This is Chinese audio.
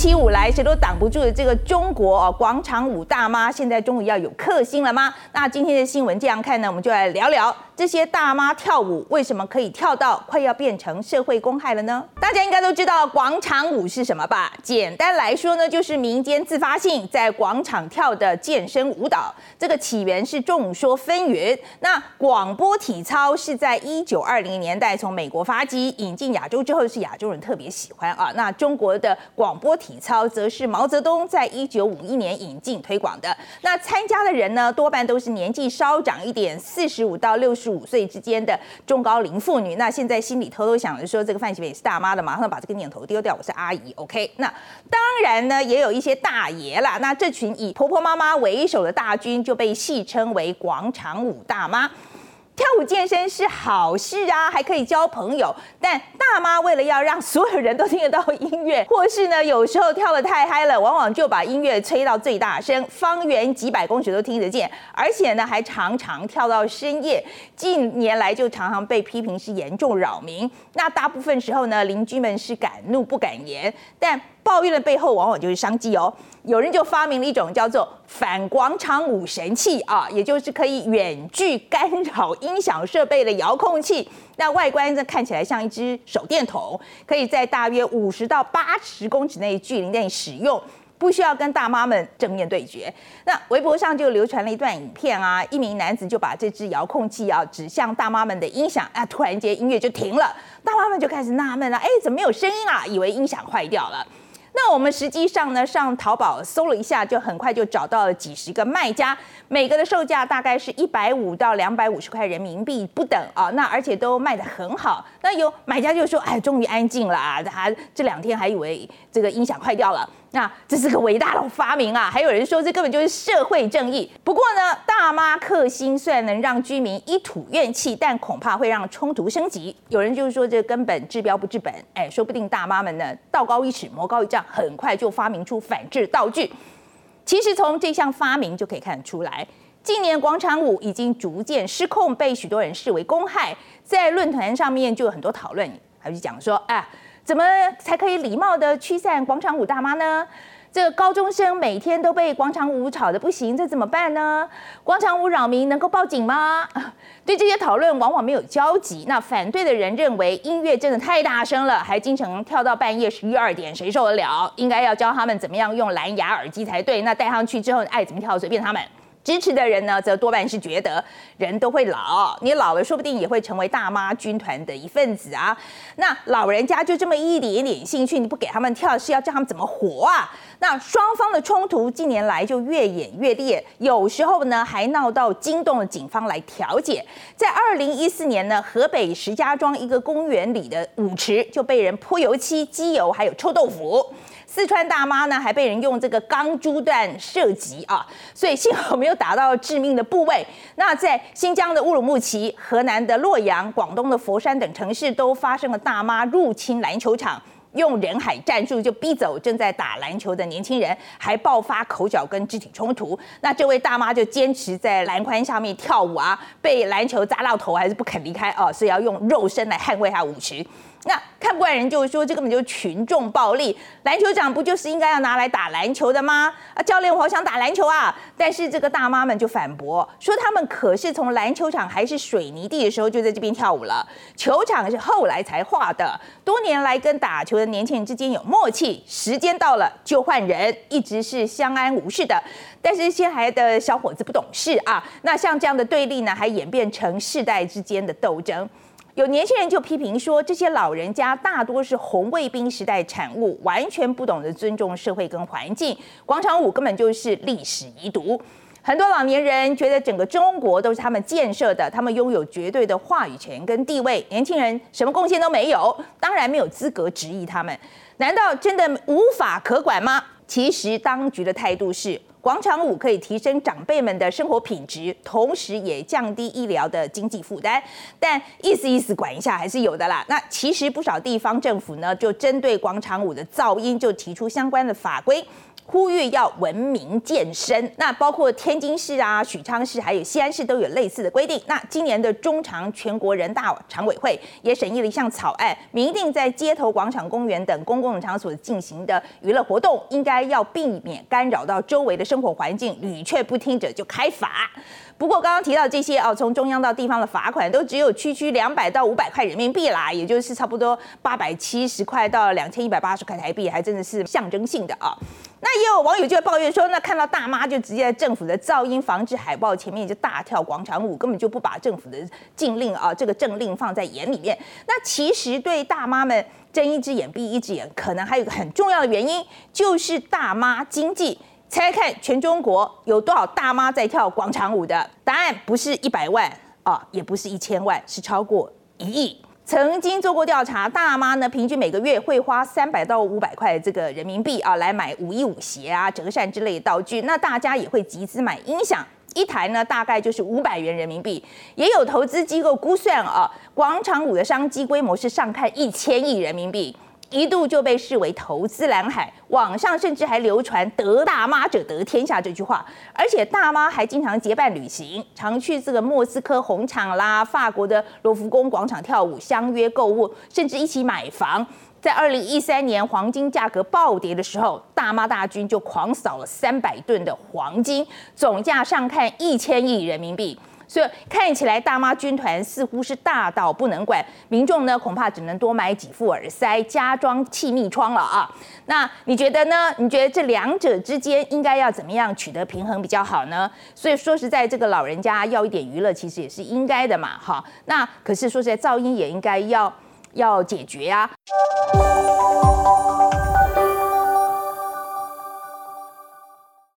起舞来，谁都挡不住的这个中国哦，广场舞大妈现在终于要有克星了吗？那今天的新闻这样看呢，我们就来聊聊这些大妈跳舞为什么可以跳到快要变成社会公害了呢？大家应该都知道广场舞是什么吧？简单来说呢，就是民间自发性在广场跳的健身舞蹈。这个起源是众说纷纭。那广播体操是在一九二零年代从美国发迹，引进亚洲之后是亚洲人特别喜欢啊。那中国的广播体体操则是毛泽东在一九五一年引进推广的。那参加的人呢，多半都是年纪稍长一点，四十五到六十五岁之间的中高龄妇女。那现在心里偷偷想着说，这个范琪斐也是大妈的，马上把这个念头丢掉，我是阿姨。OK，那当然呢，也有一些大爷啦。那这群以婆婆妈妈为首的大军，就被戏称为广场舞大妈。跳舞健身是好事啊，还可以交朋友。但大妈为了要让所有人都听得到音乐，或是呢，有时候跳得太嗨了，往往就把音乐吹到最大声，方圆几百公尺都听得见。而且呢，还常常跳到深夜。近年来就常常被批评是严重扰民。那大部分时候呢，邻居们是敢怒不敢言。但抱怨的背后往往就是商机哦。有人就发明了一种叫做反广场舞神器啊，也就是可以远距干扰音响设备的遥控器。那外观呢，看起来像一只手电筒，可以在大约五十到八十公尺内距离内使用，不需要跟大妈们正面对决。那微博上就流传了一段影片啊，一名男子就把这只遥控器啊指向大妈们的音响，啊，突然间音乐就停了，大妈们就开始纳闷了，哎，怎么没有声音啊？以为音响坏掉了。那我们实际上呢，上淘宝搜了一下，就很快就找到了几十个卖家，每个的售价大概是一百五到两百五十块人民币不等啊。那而且都卖得很好。那有买家就说：“哎，终于安静了啊！他这两天还以为这个音响坏掉了。”那这是个伟大的发明啊！还有人说这根本就是社会正义。不过呢，大妈克星虽然能让居民一吐怨气，但恐怕会让冲突升级。有人就是说这根本治标不治本，哎，说不定大妈们呢道高一尺魔高一丈，很快就发明出反制道具。其实从这项发明就可以看得出来，近年广场舞已经逐渐失控，被许多人视为公害。在论坛上面就有很多讨论，还是讲说，哎。怎么才可以礼貌地驱散广场舞大妈呢？这个高中生每天都被广场舞吵得不行，这怎么办呢？广场舞扰民能够报警吗？对这些讨论往往没有交集。那反对的人认为音乐真的太大声了，还经常跳到半夜十一二点，谁受得了？应该要教他们怎么样用蓝牙耳机才对。那戴上去之后爱怎么跳随便他们。支持的人呢，则多半是觉得人都会老，你老了说不定也会成为大妈军团的一份子啊。那老人家就这么一点点兴趣，你不给他们跳，是要叫他们怎么活啊？那双方的冲突近年来就越演越烈，有时候呢还闹到惊动了警方来调解。在二零一四年呢，河北石家庄一个公园里的舞池就被人泼油漆、机油，还有臭豆腐。四川大妈呢，还被人用这个钢珠弹射击啊，所以幸好没有打到致命的部位。那在新疆的乌鲁木齐、河南的洛阳、广东的佛山等城市，都发生了大妈入侵篮球场，用人海战术就逼走正在打篮球的年轻人，还爆发口角跟肢体冲突。那这位大妈就坚持在篮筐下面跳舞啊，被篮球砸到头还是不肯离开哦，是要用肉身来捍卫她舞池。那看不惯人就是说，这根本就是群众暴力。篮球场不就是应该要拿来打篮球的吗？啊，教练，我好想打篮球啊！但是这个大妈们就反驳说，他们可是从篮球场还是水泥地的时候就在这边跳舞了，球场是后来才画的。多年来跟打球的年轻人之间有默契，时间到了就换人，一直是相安无事的。但是现在的小伙子不懂事啊，那像这样的对立呢，还演变成世代之间的斗争。有年轻人就批评说，这些老人家大多是红卫兵时代产物，完全不懂得尊重社会跟环境。广场舞根本就是历史遗毒。很多老年人觉得整个中国都是他们建设的，他们拥有绝对的话语权跟地位。年轻人什么贡献都没有，当然没有资格质疑他们。难道真的无法可管吗？其实当局的态度是。广场舞可以提升长辈们的生活品质，同时也降低医疗的经济负担。但意思意思管一下还是有的啦。那其实不少地方政府呢，就针对广场舞的噪音就提出相关的法规。呼吁要文明健身。那包括天津市啊、许昌市还有西安市都有类似的规定。那今年的中常全国人大常委会也审议了一项草案，明定在街头、广场、公园等公共场所进行的娱乐活动，应该要避免干扰到周围的生活环境，屡劝不听者就开罚。不过刚刚提到这些哦，从中央到地方的罚款都只有区区两百到五百块人民币啦，也就是差不多八百七十块到两千一百八十块台币，还真的是象征性的啊。那也有网友就会抱怨说，那看到大妈就直接在政府的噪音防治海报前面就大跳广场舞，根本就不把政府的禁令啊这个政令放在眼里面。那其实对大妈们睁一只眼闭一只眼，可能还有一个很重要的原因，就是大妈经济。猜猜看，全中国有多少大妈在跳广场舞的？答案不是一百万啊，也不是一千万，是超过一亿。曾经做过调查，大妈呢平均每个月会花三百到五百块这个人民币啊，来买舞衣舞鞋啊、折扇之类的道具。那大家也会集资买音响，一台呢大概就是五百元人民币。也有投资机构估算啊，广场舞的商机规模是上看一千亿人民币。一度就被视为投资蓝海，网上甚至还流传“得大妈者得天下”这句话，而且大妈还经常结伴旅行，常去这个莫斯科红场啦、法国的罗浮宫广场跳舞，相约购物，甚至一起买房。在二零一三年黄金价格暴跌的时候，大妈大军就狂扫了三百吨的黄金，总价上看一千亿人民币。所以看起来大妈军团似乎是大到不能管，民众呢恐怕只能多买几副耳塞，加装气密窗了啊。那你觉得呢？你觉得这两者之间应该要怎么样取得平衡比较好呢？所以说实在，这个老人家要一点娱乐，其实也是应该的嘛，哈。那可是说实在，噪音也应该要要解决呀、啊。